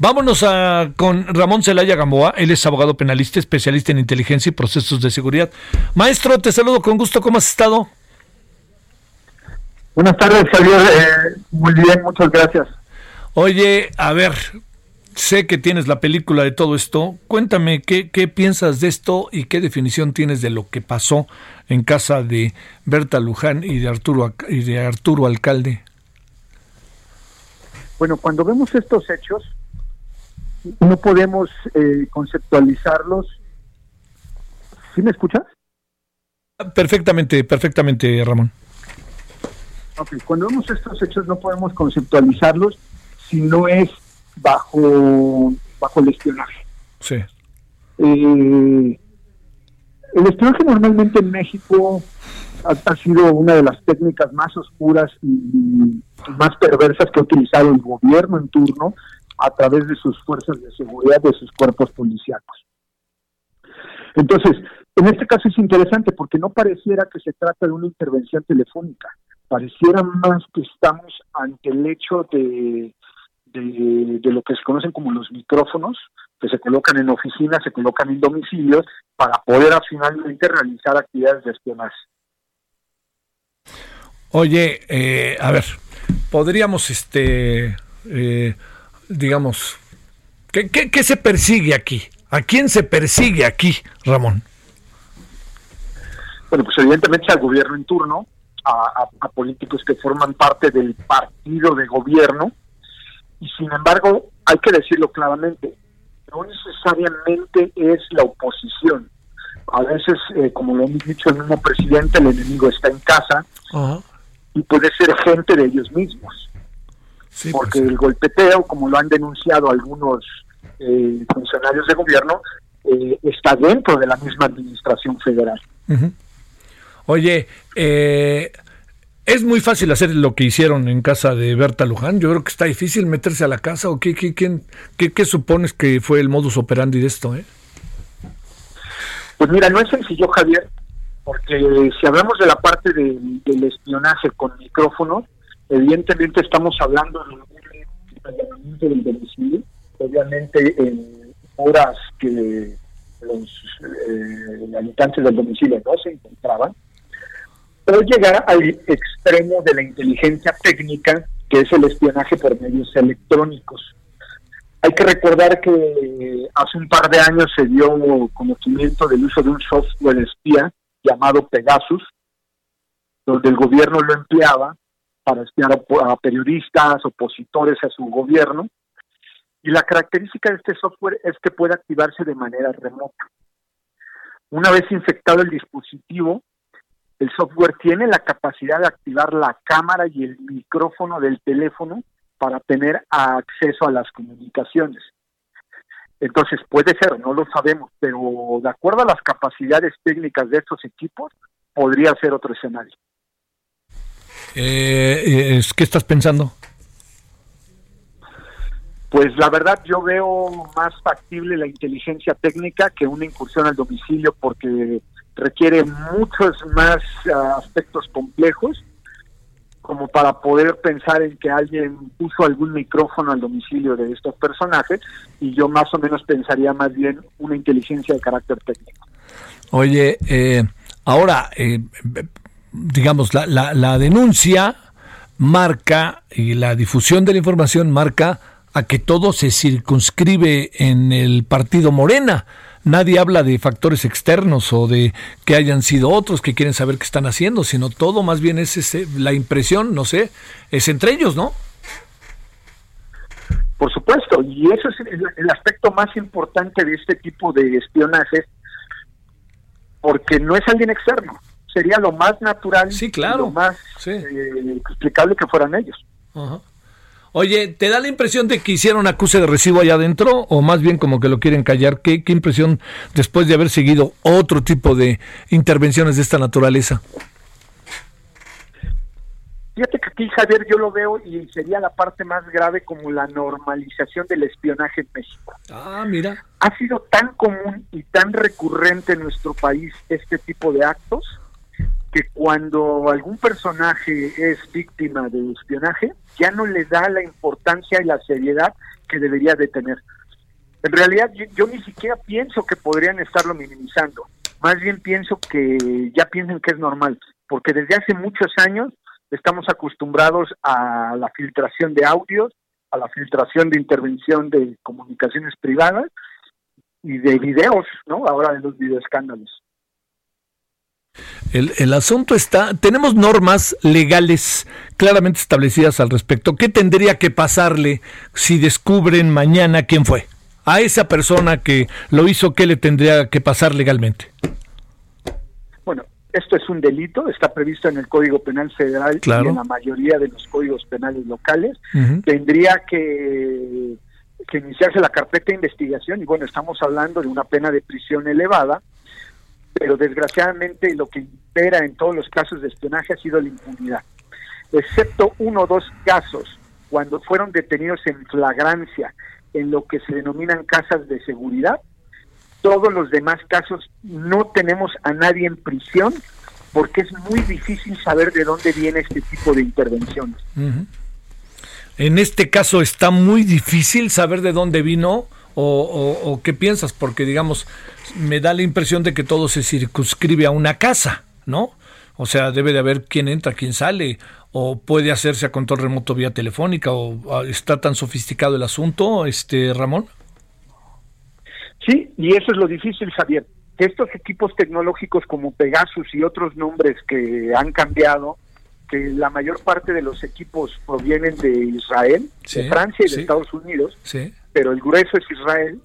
Vámonos a, con Ramón Celaya Gamboa. Él es abogado penalista, especialista en inteligencia y procesos de seguridad. Maestro, te saludo con gusto. ¿Cómo has estado? Buenas tardes, Javier. Eh, muy bien, muchas gracias. Oye, a ver, sé que tienes la película de todo esto. Cuéntame qué, qué piensas de esto y qué definición tienes de lo que pasó en casa de Berta Luján y de Arturo, y de Arturo Alcalde. Bueno, cuando vemos estos hechos, no podemos eh, conceptualizarlos. ¿Sí me escuchas? Perfectamente, perfectamente, Ramón. Ok, cuando vemos estos hechos no podemos conceptualizarlos si no es bajo, bajo el espionaje. Sí. Eh, el espionaje normalmente en México ha, ha sido una de las técnicas más oscuras y más perversas que ha utilizado el gobierno en turno a través de sus fuerzas de seguridad, de sus cuerpos policíacos. Entonces, en este caso es interesante porque no pareciera que se trata de una intervención telefónica, pareciera más que estamos ante el hecho de, de, lo que se conocen como los micrófonos, que se colocan en oficinas, se colocan en domicilios, para poder finalmente realizar actividades de espionaje. Oye, eh, a ver, podríamos, este, eh, digamos, ¿qué, qué, qué se persigue aquí? ¿A quién se persigue aquí, Ramón? Bueno, pues evidentemente al gobierno en turno, a, políticos que forman parte del partido de gobierno, y sin embargo, hay que decirlo claramente, no necesariamente es la oposición. A veces, eh, como lo hemos dicho el mismo presidente, el enemigo está en casa y puede ser gente de ellos mismos. Sí, porque pues, el golpeteo, como lo han denunciado algunos eh, funcionarios de gobierno, eh, está dentro de la misma administración federal. Oye, eh, es muy fácil hacer lo que hicieron en casa de Berta Luján. Yo creo que está difícil meterse a la casa. ¿O qué, qué, quién- qué, qué supones que fue el modus operandi de esto? Eh? Pues mira, no es sencillo, Javier, porque si hablamos de la parte del espionaje con micrófonos, evidentemente estamos hablando de un del domicilio, obviamente en horas que los eh, habitantes del domicilio no se encontraban, pero llegar al extremo de la inteligencia técnica, que es el espionaje por medios electrónicos. Hay que recordar que hace un par de años se dio conocimiento del uso de un software espía llamado Pegasus, donde el gobierno lo empleaba para espiar a, a periodistas, opositores a su gobierno. Y la característica de este software es que puede activarse de manera remota. Una vez infectado el dispositivo, el software tiene la capacidad de activar la cámara y el micrófono del teléfono para tener acceso a las comunicaciones. Entonces puede ser, no lo sabemos, pero de acuerdo a las capacidades técnicas de estos equipos, podría ser otro escenario. Eh, eh, ¿Qué estás pensando? Pues la verdad yo veo más factible la inteligencia técnica que una incursión al domicilio porque requiere muchos más ah, aspectos complejos como para poder pensar en que alguien puso algún micrófono al domicilio de estos personajes y yo más o menos pensaría más bien una inteligencia de carácter técnico. Oye, eh, ahora, eh, digamos, la, la, la denuncia marca y la difusión de la información marca a que todo se circunscribe en el partido Morena. Nadie habla de factores externos o de que hayan sido otros que quieren saber qué están haciendo, sino todo más bien es ese, la impresión, no sé, es entre ellos, ¿no? Por supuesto, y eso es el, el aspecto más importante de este tipo de espionaje, porque no es alguien externo, sería lo más natural, Sí, claro. lo más Sí. eh, explicable que fueran ellos. Ajá. Oye, ¿te da la impresión de que hicieron acuse de recibo allá adentro o más bien como que lo quieren callar? ¿Qué, qué impresión después de haber seguido otro tipo de intervenciones de esta naturaleza? Fíjate que aquí, Javier, yo lo veo y sería la parte más grave como la normalización del espionaje en México. Ah, mira. Ha sido tan común y tan recurrente en nuestro país este tipo de actos que cuando algún personaje es víctima de espionaje, ya no le da la importancia y la seriedad que debería de tener. En realidad yo, yo ni siquiera pienso que podrían estarlo minimizando, más bien pienso que ya piensan que es normal, porque desde hace muchos años estamos acostumbrados a la filtración de audios, a la filtración de intervención de comunicaciones privadas y de videos, ¿no? Ahora de los videoescándalos. El, el, asunto está, tenemos normas legales claramente establecidas al respecto. ¿Qué tendría que pasarle si descubren mañana quién fue? A esa persona que lo hizo, ¿qué le tendría que pasar legalmente? Esto es un delito, está previsto en el Código Penal Federal y en la mayoría de los códigos penales locales. Tendría que, que iniciarse la carpeta de investigación y bueno, estamos hablando de una pena de prisión elevada, pero desgraciadamente lo que impera en todos los casos de espionaje ha sido la impunidad, excepto uno o dos casos cuando fueron detenidos en flagrancia en lo que se denominan casas de seguridad, todos los demás casos no tenemos a nadie en prisión porque es muy difícil saber de dónde viene este tipo de intervenciones. En este caso está muy difícil saber de dónde vino o, qué piensas, porque digamos, me da la impresión de que todo se circunscribe a una casa, ¿no? O sea, debe de haber quién entra, quién sale, o puede hacerse a control remoto vía telefónica, o está tan sofisticado el asunto, este Ramón. Sí, y eso es lo difícil, Javier. Que estos equipos tecnológicos como Pegasus y otros nombres que han cambiado, que la mayor parte de los equipos provienen de Israel, de Francia y de Estados Unidos, pero el grueso es Israel,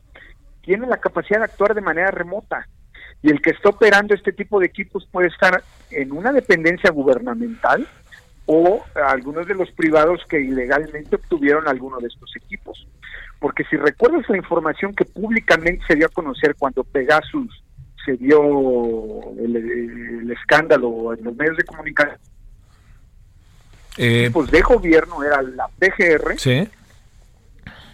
tienen la capacidad de actuar de manera remota. Y el que está operando este tipo de equipos puede estar en una dependencia gubernamental o algunos de los privados que ilegalmente obtuvieron alguno de estos equipos porque si recuerdas la información que públicamente se dio a conocer cuando Pegasus se dio el, escándalo en los medios de comunicación, eh, pues de gobierno era la PGR,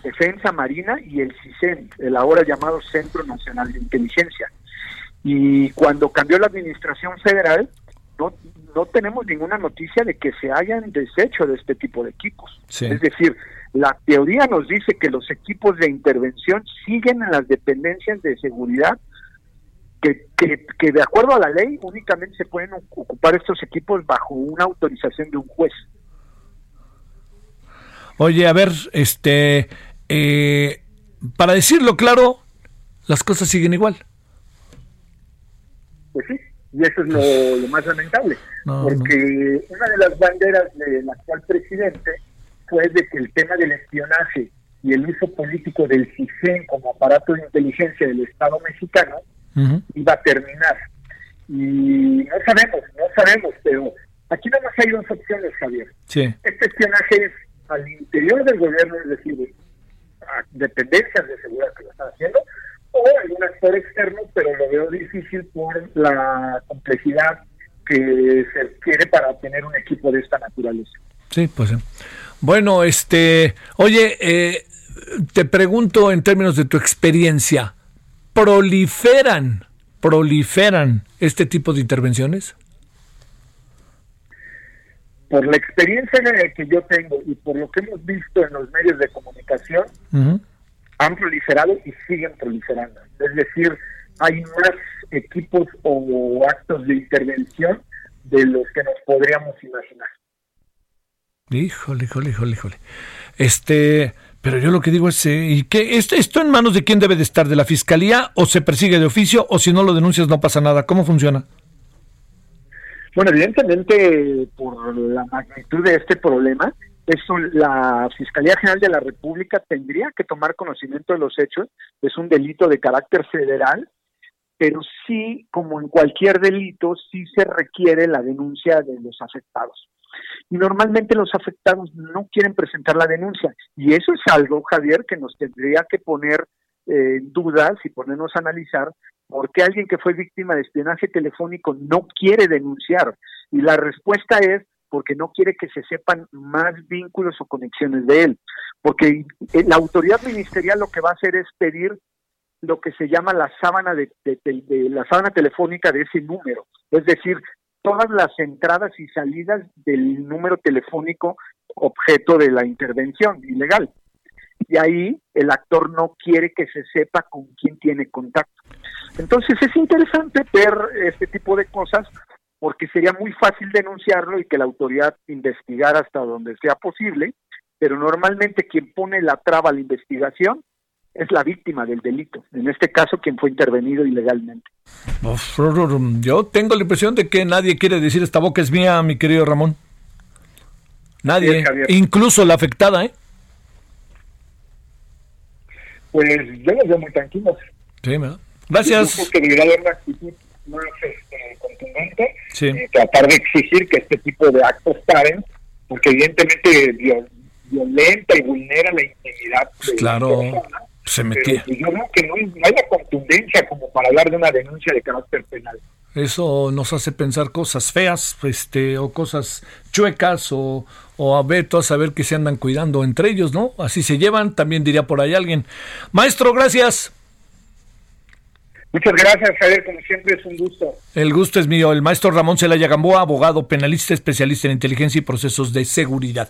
Defensa Marina y el CISEN, el ahora llamado Centro Nacional de Inteligencia. Y cuando cambió la administración federal, no, no tenemos ninguna noticia de que se hayan deshecho de este tipo de equipos. Es decir, la teoría nos dice que los equipos de intervención siguen en las dependencias de seguridad, que, que, de acuerdo a la ley únicamente se pueden ocupar estos equipos bajo una autorización de un juez. Oye, a ver, este, eh, para decirlo claro, las cosas siguen igual. Pues sí, y eso es lo, más lamentable, porque una de las banderas del actual presidente fue de que el tema del espionaje y el uso político del CISEN como aparato de inteligencia del Estado mexicano iba a terminar. Y no sabemos, no sabemos, pero aquí nada más hay dos opciones, Javier. Este espionaje es al interior del gobierno, es decir, dependencias de seguridad que lo están haciendo, o algún actor externo, pero lo veo difícil por la complejidad que se requiere para tener un equipo de esta naturaleza. Sí, pues. Bueno, este, oye, eh, te pregunto en términos de tu experiencia, ¿proliferan, proliferan este tipo de intervenciones? Por la experiencia que yo tengo y por lo que hemos visto en los medios de comunicación, han proliferado y siguen proliferando. Es decir, hay más equipos o actos de intervención de los que nos podríamos imaginar. Híjole, híjole, híjole, híjole. Este, pero yo lo que digo es, eh, ¿y qué? ¿Esto, ¿Esto en manos de quién debe de estar? ¿De la fiscalía o se persigue de oficio o si no lo denuncias no pasa nada? ¿Cómo funciona? Bueno, evidentemente por la magnitud de este problema, eso la Fiscalía General de la República tendría que tomar conocimiento de los hechos. Es un delito de carácter federal, pero sí, como en cualquier delito, sí se requiere la denuncia de los afectados. Y normalmente los afectados no quieren presentar la denuncia. Y eso es algo, Javier, que nos tendría que poner eh, dudas y ponernos a analizar por qué alguien que fue víctima de espionaje telefónico no quiere denunciar. Y la respuesta es porque no quiere que se sepan más vínculos o conexiones de él. Porque eh, la autoridad ministerial lo que va a hacer es pedir lo que se llama la sábana de, la sábana telefónica de ese número, es decir, todas las entradas y salidas del número telefónico objeto de la intervención ilegal. Y ahí el actor no quiere que se sepa con quién tiene contacto. Entonces es interesante ver este tipo de cosas porque sería muy fácil denunciarlo y que la autoridad investigara hasta donde sea posible, pero normalmente quien pone la traba a la investigación es la víctima del delito, en este caso quien fue intervenido ilegalmente. Yo tengo la impresión de que nadie quiere decir esta boca es mía, mi querido Ramón. Nadie, incluso la afectada, ¿eh? Pues yo los veo muy tranquilos. Sí, Gracias. Yo creo que debería haber una actitud más este, contundente, sí. Eh, tratar de exigir que este tipo de actos paren, porque evidentemente violenta y vulnera la intimidad de claro. la persona se metía. Pues, yo creo que no, hay la contundencia como para hablar de una denuncia de carácter penal. Eso nos hace pensar cosas feas, este, o cosas chuecas, o, o a ver, a saber que se andan cuidando entre ellos, ¿no? Así se llevan, también diría por ahí alguien. Maestro, gracias. Muchas gracias, Javier, como siempre es un gusto. El gusto es mío. El maestro Ramón Celaya Gamboa, abogado penalista, especialista en inteligencia y procesos de seguridad.